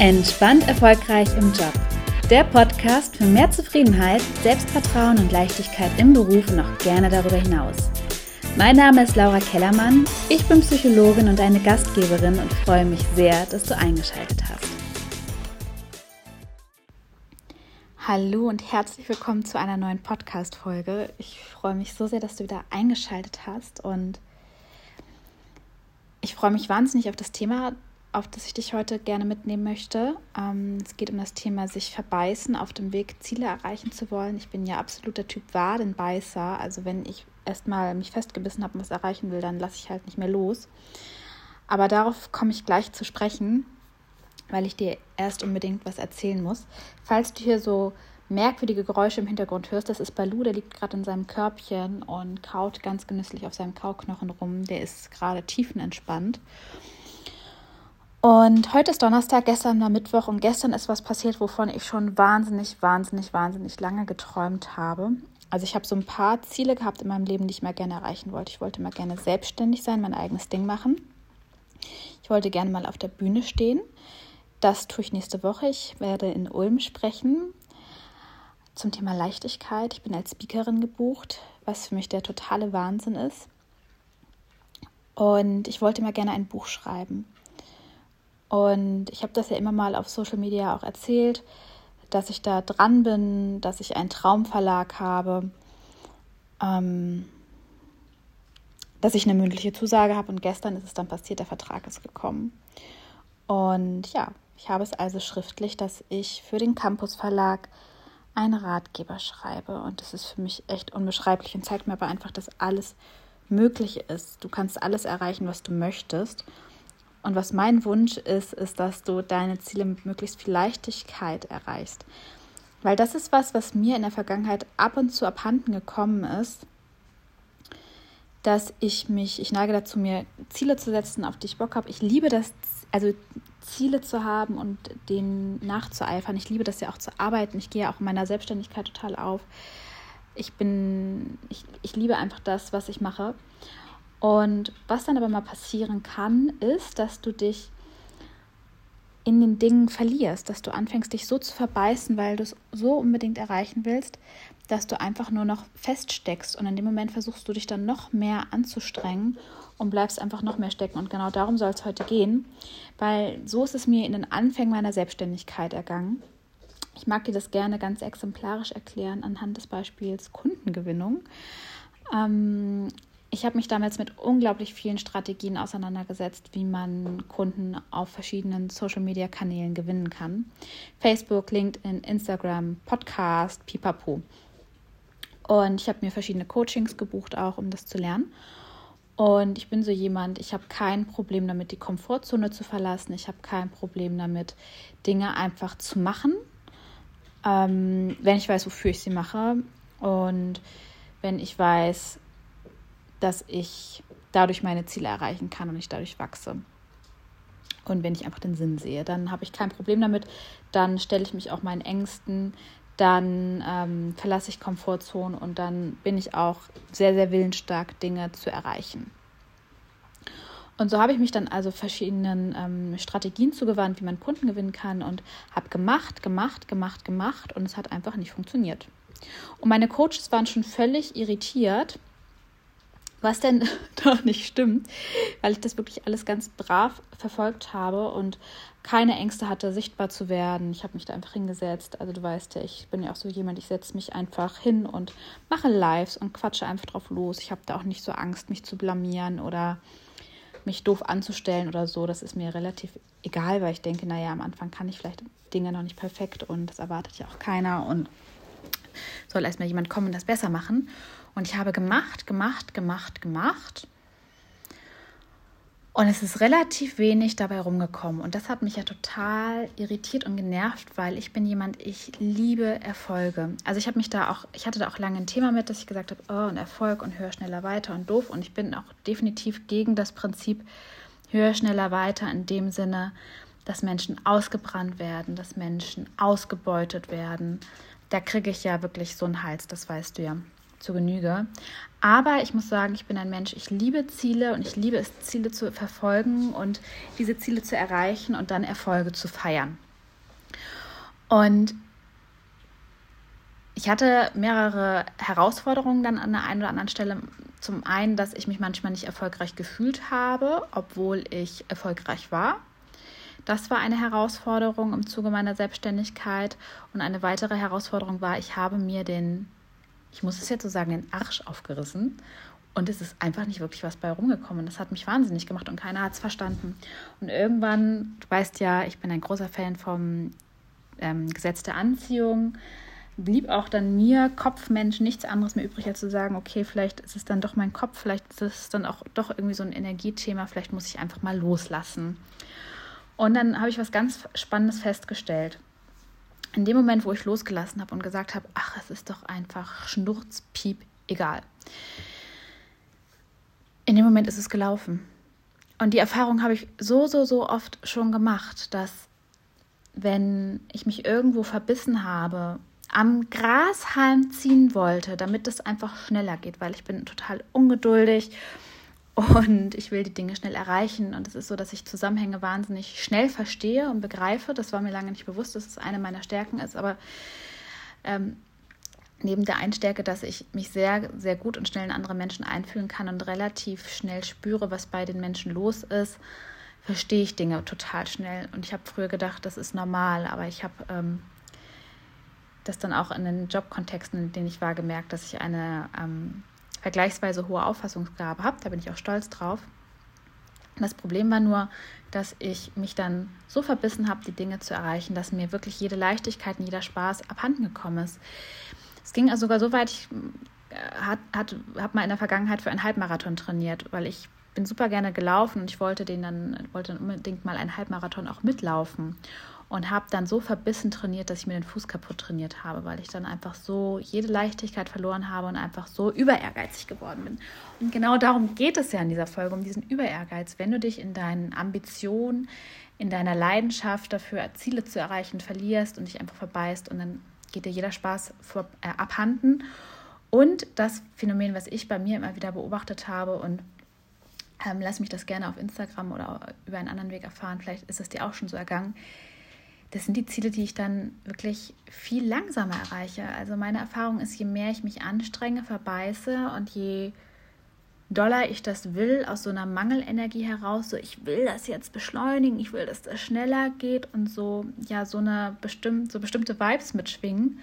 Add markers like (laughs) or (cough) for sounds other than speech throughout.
Entspannt erfolgreich im Job. Der Podcast für mehr Zufriedenheit, Selbstvertrauen und Leichtigkeit im Beruf und auch gerne darüber hinaus. Mein Name ist Laura Kellermann, ich bin Psychologin und eine Gastgeberin und freue mich sehr, dass du eingeschaltet hast. Hallo und herzlich willkommen zu einer neuen Podcast-Folge. Ich freue mich so sehr, dass du wieder eingeschaltet hast und ich freue mich wahnsinnig auf das Thema, auf das ich dich heute gerne mitnehmen möchte. Ähm, es geht um das Thema sich verbeißen auf dem Weg, Ziele erreichen zu wollen. Ich bin ja absoluter Typ Wadenbeißer. Also wenn ich erstmal mich festgebissen habe und was erreichen will, dann lasse ich halt nicht mehr los. Aber darauf komme ich gleich zu sprechen, weil ich dir erst unbedingt was erzählen muss. Falls du hier so merkwürdige Geräusche im Hintergrund hörst, das ist Balu, der liegt gerade in seinem Körbchen und kaut ganz genüsslich auf seinem Kauknochen rum. Der ist gerade tiefenentspannt. Und heute ist Donnerstag, gestern war Mittwoch und gestern ist was passiert, wovon ich schon wahnsinnig, wahnsinnig, wahnsinnig lange geträumt habe. Also ich habe so ein paar Ziele gehabt in meinem Leben, die ich mal gerne erreichen wollte. Ich wollte mal gerne selbstständig sein, mein eigenes Ding machen. Ich wollte gerne mal auf der Bühne stehen. Das tue ich nächste Woche. Ich werde in Ulm sprechen zum Thema Leichtigkeit. Ich bin als Speakerin gebucht, was für mich der totale Wahnsinn ist. Und ich wollte mal gerne ein Buch schreiben. Und ich habe das ja immer mal auf Social Media auch erzählt, dass ich da dran bin, dass ich einen Traumverlag habe, ähm, dass ich eine mündliche Zusage habe. Und gestern ist es dann passiert, der Vertrag ist gekommen. Und ja, ich habe es also schriftlich, dass ich für den Campus Verlag einen Ratgeber schreibe. Und das ist für mich echt unbeschreiblich und zeigt mir aber einfach, dass alles möglich ist. Du kannst alles erreichen, was du möchtest. Und was mein Wunsch ist, ist, dass du deine Ziele mit möglichst viel Leichtigkeit erreichst. Weil das ist was, was mir in der Vergangenheit ab und zu abhanden gekommen ist, dass ich mich, ich neige dazu, mir Ziele zu setzen, auf die ich Bock habe. Ich liebe das, also Ziele zu haben und denen nachzueifern. Ich liebe das ja auch zu arbeiten. Ich gehe auch in meiner Selbstständigkeit total auf. Ich bin, ich, ich liebe einfach das, was ich mache. Und was dann aber mal passieren kann, ist, dass du dich in den Dingen verlierst, dass du anfängst, dich so zu verbeißen, weil du es so unbedingt erreichen willst, dass du einfach nur noch feststeckst. Und in dem Moment versuchst du dich dann noch mehr anzustrengen und bleibst einfach noch mehr stecken. Und genau darum soll es heute gehen, weil so ist es mir in den Anfängen meiner Selbstständigkeit ergangen. Ich mag dir das gerne ganz exemplarisch erklären anhand des Beispiels Kundengewinnung. Ähm, ich habe mich damals mit unglaublich vielen Strategien auseinandergesetzt, wie man Kunden auf verschiedenen Social-Media-Kanälen gewinnen kann. Facebook, LinkedIn, Instagram, Podcast, pipapo. Und ich habe mir verschiedene Coachings gebucht, auch um das zu lernen. Und ich bin so jemand, ich habe kein Problem damit, die Komfortzone zu verlassen. Ich habe kein Problem damit, Dinge einfach zu machen, ähm, wenn ich weiß, wofür ich sie mache. Und wenn ich weiß, dass ich dadurch meine Ziele erreichen kann und ich dadurch wachse. Und wenn ich einfach den Sinn sehe, dann habe ich kein Problem damit. Dann stelle ich mich auch meinen Ängsten, dann ähm, verlasse ich Komfortzonen und dann bin ich auch sehr, sehr willensstark, Dinge zu erreichen. Und so habe ich mich dann also verschiedenen ähm, Strategien zugewandt, wie man Kunden gewinnen kann und habe gemacht, gemacht, gemacht, gemacht und es hat einfach nicht funktioniert. Und meine Coaches waren schon völlig irritiert, was denn (laughs) doch nicht stimmt, weil ich das wirklich alles ganz brav verfolgt habe und keine Ängste hatte, sichtbar zu werden. Ich habe mich da einfach hingesetzt. Also du weißt ja, ich bin ja auch so jemand, ich setze mich einfach hin und mache Lives und quatsche einfach drauf los. Ich habe da auch nicht so Angst, mich zu blamieren oder mich doof anzustellen oder so. Das ist mir relativ egal, weil ich denke, naja, am Anfang kann ich vielleicht Dinge noch nicht perfekt und das erwartet ja auch keiner und soll erstmal jemand kommen und das besser machen. Und ich habe gemacht, gemacht, gemacht, gemacht. Und es ist relativ wenig dabei rumgekommen. Und das hat mich ja total irritiert und genervt, weil ich bin jemand, ich liebe Erfolge. Also ich habe mich da auch, ich hatte da auch lange ein Thema mit, dass ich gesagt habe, oh, und Erfolg und höher, schneller, weiter und doof. Und ich bin auch definitiv gegen das Prinzip höher, schneller, weiter in dem Sinne, dass Menschen ausgebrannt werden, dass Menschen ausgebeutet werden. Da kriege ich ja wirklich so einen Hals, das weißt du ja zu Genüge. Aber ich muss sagen, ich bin ein Mensch, ich liebe Ziele und ich liebe es, Ziele zu verfolgen und diese Ziele zu erreichen und dann Erfolge zu feiern. Und ich hatte mehrere Herausforderungen dann an der einen oder anderen Stelle. Zum einen, dass ich mich manchmal nicht erfolgreich gefühlt habe, obwohl ich erfolgreich war. Das war eine Herausforderung im Zuge meiner Selbstständigkeit. Und eine weitere Herausforderung war, ich habe mir den, ich muss es jetzt so sagen, den Arsch aufgerissen. Und es ist einfach nicht wirklich was bei rumgekommen. Das hat mich wahnsinnig gemacht und keiner hat es verstanden. Und irgendwann, du weißt ja, ich bin ein großer Fan vom ähm, Gesetz der Anziehung blieb auch dann mir, Kopfmensch, nichts anderes mehr übrig, als zu sagen, okay, vielleicht ist es dann doch mein Kopf, vielleicht ist es dann auch doch irgendwie so ein Energiethema, vielleicht muss ich einfach mal loslassen. Und dann habe ich was ganz Spannendes festgestellt. In dem Moment, wo ich losgelassen habe und gesagt habe, ach, es ist doch einfach Schnurzpiep, egal. In dem Moment ist es gelaufen. Und die Erfahrung habe ich so, so, so oft schon gemacht, dass wenn ich mich irgendwo verbissen habe am Grashalm ziehen wollte, damit es einfach schneller geht, weil ich bin total ungeduldig und ich will die Dinge schnell erreichen. Und es ist so, dass ich Zusammenhänge wahnsinnig schnell verstehe und begreife. Das war mir lange nicht bewusst, dass es eine meiner Stärken ist. Aber ähm, neben der Einstärke, dass ich mich sehr, sehr gut und schnell in andere Menschen einfühlen kann und relativ schnell spüre, was bei den Menschen los ist, verstehe ich Dinge total schnell. Und ich habe früher gedacht, das ist normal, aber ich habe ähm, das dann auch in den Jobkontexten, in denen ich war, gemerkt, dass ich eine ähm, vergleichsweise hohe Auffassungsgabe habe. Da bin ich auch stolz drauf. Das Problem war nur, dass ich mich dann so verbissen habe, die Dinge zu erreichen, dass mir wirklich jede Leichtigkeit und jeder Spaß abhanden gekommen ist. Es ging also sogar so weit, ich äh, hat, hat, habe mal in der Vergangenheit für einen Halbmarathon trainiert, weil ich bin super gerne gelaufen und ich wollte den dann, wollte dann unbedingt mal einen Halbmarathon auch mitlaufen und habe dann so verbissen trainiert, dass ich mir den Fuß kaputt trainiert habe, weil ich dann einfach so jede Leichtigkeit verloren habe und einfach so über ehrgeizig geworden bin. Und genau darum geht es ja in dieser Folge, um diesen über Ehrgeiz. Wenn du dich in deinen Ambitionen, in deiner Leidenschaft dafür, Ziele zu erreichen, verlierst und dich einfach verbeißt und dann geht dir jeder Spaß vor, äh, abhanden. Und das Phänomen, was ich bei mir immer wieder beobachtet habe und ähm, lass mich das gerne auf Instagram oder über einen anderen Weg erfahren, vielleicht ist es dir auch schon so ergangen, das sind die Ziele, die ich dann wirklich viel langsamer erreiche. Also meine Erfahrung ist, je mehr ich mich anstrenge, verbeiße und je doller ich das will, aus so einer Mangelenergie heraus, so ich will das jetzt beschleunigen, ich will, dass das schneller geht und so, ja, so eine bestimmt, so bestimmte Vibes mitschwingen,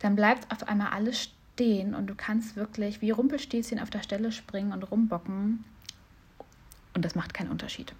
dann bleibt auf einmal alles stehen und du kannst wirklich wie Rumpelstilzchen auf der Stelle springen und rumbocken und das macht keinen Unterschied.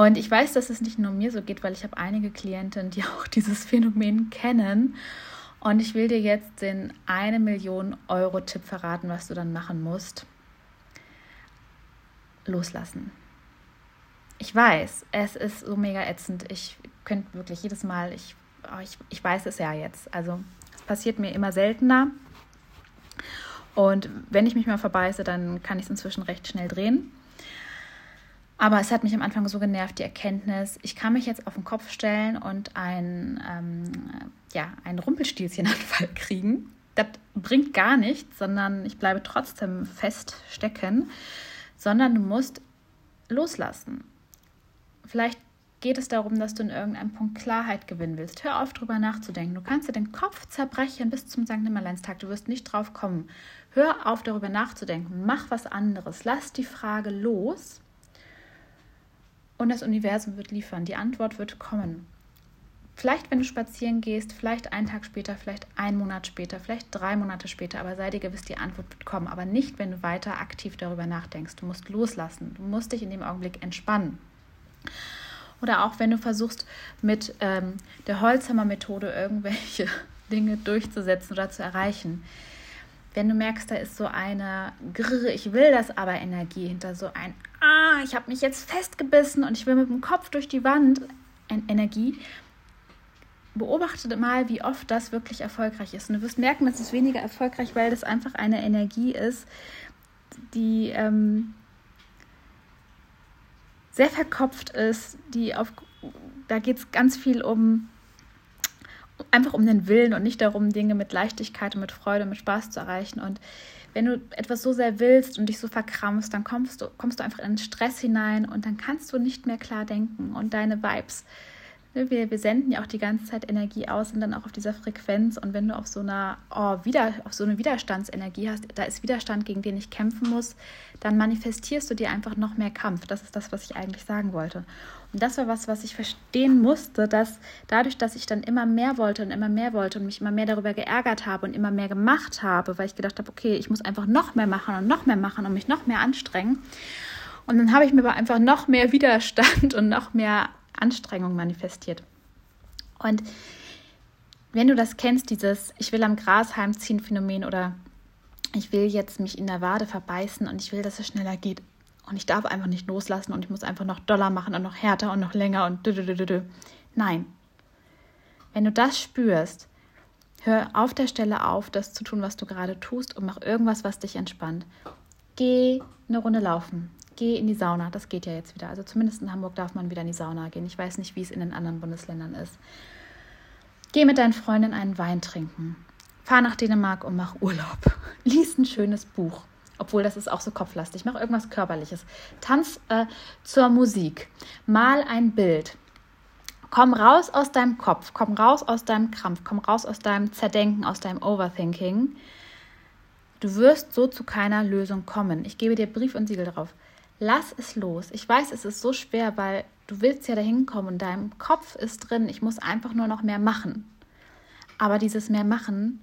Und ich weiß, dass es nicht nur mir so geht, weil ich habe einige Klienten, die (laughs) auch dieses Phänomen kennen. Und ich will dir jetzt den 1 Million Euro Tipp verraten, was du dann machen musst. Loslassen. Ich weiß, es ist so mega ätzend. Ich könnte wirklich jedes Mal, ich, oh, ich, ich weiß es ja jetzt. Also es passiert mir immer seltener. Und wenn ich mich mal verbeiße, dann kann ich es inzwischen recht schnell drehen. Aber es hat mich am Anfang so genervt, die Erkenntnis, ich kann mich jetzt auf den Kopf stellen und ein, ähm, ja, einen Rumpelstilzchenanfall (laughs) kriegen. Das bringt gar nichts, sondern ich bleibe trotzdem feststecken, sondern du musst loslassen. Vielleicht geht es darum, dass du in irgendeinem Punkt Klarheit gewinnen willst. Hör auf, drüber nachzudenken. Du kannst dir den Kopf zerbrechen bis zum St. Nimmerleinstag. Du wirst nicht drauf kommen. Hör auf, darüber nachzudenken. Mach was anderes. Lass die Frage los und das Universum wird liefern. Die Antwort wird kommen. Vielleicht, wenn du spazieren gehst, vielleicht einen Tag später, vielleicht einen Monat später, vielleicht drei Monate später, aber sei dir gewiss, die Antwort wird kommen. Aber nicht, wenn du weiter aktiv darüber nachdenkst. Du musst loslassen. Du musst dich in dem Augenblick entspannen. Oder auch wenn du versuchst, mit ähm, der Holzhammer-Methode irgendwelche (laughs) Dinge durchzusetzen oder zu erreichen wenn du merkst, da ist so eine Grrr, ich will das aber Energie hinter so ein Ah, ich habe mich jetzt festgebissen und ich will mit dem Kopf durch die Wand Energie, beobachte mal, wie oft das wirklich erfolgreich ist. Und du wirst merken, das ist weniger erfolgreich, weil das einfach eine Energie ist, die ähm, sehr verkopft ist, die auf, da geht es ganz viel um einfach um den Willen und nicht darum, Dinge mit Leichtigkeit und mit Freude und mit Spaß zu erreichen. Und wenn du etwas so sehr willst und dich so verkrampfst, dann kommst du, kommst du einfach in den Stress hinein und dann kannst du nicht mehr klar denken und deine Vibes wir, wir senden ja auch die ganze Zeit Energie aus und dann auch auf dieser Frequenz. Und wenn du auf so einer oh, wieder, auf so eine Widerstandsenergie hast, da ist Widerstand, gegen den ich kämpfen muss, dann manifestierst du dir einfach noch mehr Kampf. Das ist das, was ich eigentlich sagen wollte. Und das war was, was ich verstehen musste, dass dadurch, dass ich dann immer mehr wollte und immer mehr wollte und mich immer mehr darüber geärgert habe und immer mehr gemacht habe, weil ich gedacht habe, okay, ich muss einfach noch mehr machen und noch mehr machen und mich noch mehr anstrengen. Und dann habe ich mir aber einfach noch mehr Widerstand (laughs) und noch mehr Anstrengung manifestiert. Und wenn du das kennst, dieses Ich will am Gras heimziehen Phänomen oder ich will jetzt mich in der Wade verbeißen und ich will, dass es schneller geht. Und ich darf einfach nicht loslassen und ich muss einfach noch doller machen und noch härter und noch länger und dü. Nein. Wenn du das spürst, hör auf der Stelle auf, das zu tun, was du gerade tust und mach irgendwas, was dich entspannt. Geh eine Runde laufen geh in die Sauna. Das geht ja jetzt wieder. Also zumindest in Hamburg darf man wieder in die Sauna gehen. Ich weiß nicht, wie es in den anderen Bundesländern ist. Geh mit deinen Freunden einen Wein trinken. Fahr nach Dänemark und mach Urlaub. (laughs) Lies ein schönes Buch. Obwohl das ist auch so kopflastig. Mach irgendwas Körperliches. Tanz äh, zur Musik. Mal ein Bild. Komm raus aus deinem Kopf. Komm raus aus deinem Krampf. Komm raus aus deinem Zerdenken, aus deinem Overthinking. Du wirst so zu keiner Lösung kommen. Ich gebe dir Brief und Siegel drauf lass es los. Ich weiß, es ist so schwer, weil du willst ja dahin kommen und deinem Kopf ist drin, ich muss einfach nur noch mehr machen. Aber dieses mehr machen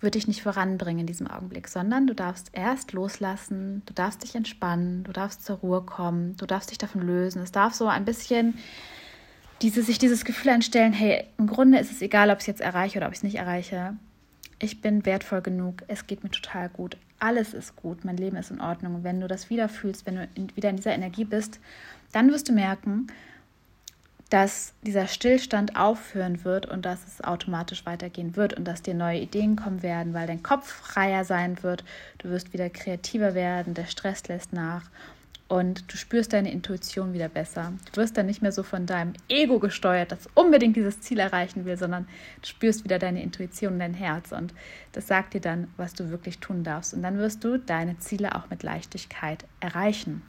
wird dich nicht voranbringen in diesem Augenblick, sondern du darfst erst loslassen, du darfst dich entspannen, du darfst zur Ruhe kommen, du darfst dich davon lösen. Es darf so ein bisschen diese, sich dieses Gefühl einstellen, hey, im Grunde ist es egal, ob ich es jetzt erreiche oder ob ich es nicht erreiche. Ich bin wertvoll genug, es geht mir total gut. Alles ist gut, mein Leben ist in Ordnung. Wenn du das wieder fühlst, wenn du in, wieder in dieser Energie bist, dann wirst du merken, dass dieser Stillstand aufhören wird und dass es automatisch weitergehen wird und dass dir neue Ideen kommen werden, weil dein Kopf freier sein wird. Du wirst wieder kreativer werden, der Stress lässt nach und du spürst deine Intuition wieder besser. Du wirst dann nicht mehr so von deinem Ego gesteuert, das unbedingt dieses Ziel erreichen will, sondern du spürst wieder deine Intuition und dein Herz und das sagt dir dann, was du wirklich tun darfst. Und dann wirst du deine Ziele auch mit Leichtigkeit erreichen.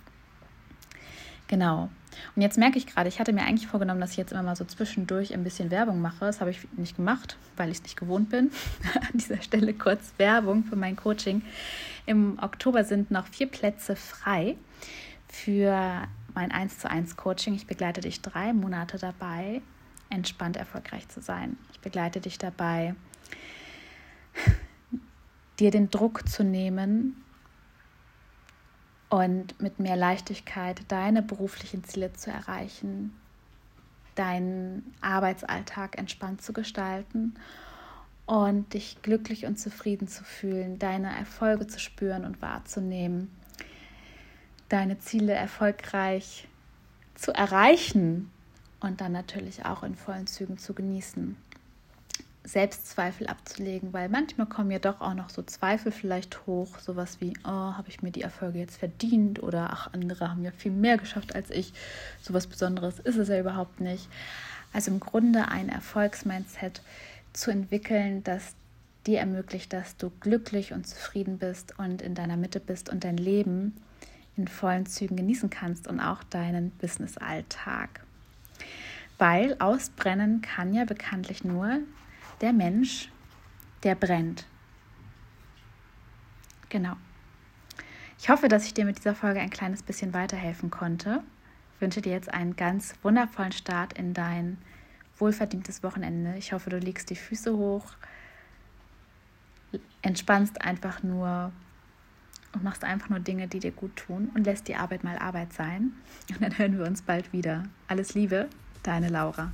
Genau. Und jetzt merke ich gerade, ich hatte mir eigentlich vorgenommen, dass ich jetzt immer mal so zwischendurch ein bisschen Werbung mache. Das habe ich nicht gemacht, weil ich es nicht gewohnt bin. (laughs) An dieser Stelle kurz Werbung für mein Coaching. Im Oktober sind noch vier Plätze frei für mein 1 zu 1 Coaching. Ich begleite dich drei Monate dabei, entspannt erfolgreich zu sein. Ich begleite dich dabei, dir den Druck zu nehmen und mit mehr Leichtigkeit deine beruflichen Ziele zu erreichen, deinen Arbeitsalltag entspannt zu gestalten und dich glücklich und zufrieden zu fühlen, deine Erfolge zu spüren und wahrzunehmen deine Ziele erfolgreich zu erreichen und dann natürlich auch in vollen Zügen zu genießen. Selbstzweifel abzulegen, weil manchmal kommen ja doch auch noch so Zweifel vielleicht hoch, sowas wie, oh, habe ich mir die Erfolge jetzt verdient oder ach, andere haben ja viel mehr geschafft als ich. Sowas Besonderes ist es ja überhaupt nicht. Also im Grunde ein Erfolgsmindset zu entwickeln, das dir ermöglicht, dass du glücklich und zufrieden bist und in deiner Mitte bist und dein Leben in vollen Zügen genießen kannst und auch deinen Business-Alltag. Weil ausbrennen kann ja bekanntlich nur der Mensch, der brennt. Genau. Ich hoffe, dass ich dir mit dieser Folge ein kleines bisschen weiterhelfen konnte. Ich wünsche dir jetzt einen ganz wundervollen Start in dein wohlverdientes Wochenende. Ich hoffe, du legst die Füße hoch, entspannst einfach nur und machst einfach nur Dinge, die dir gut tun und lässt die Arbeit mal Arbeit sein. Und dann hören wir uns bald wieder. Alles Liebe, deine Laura.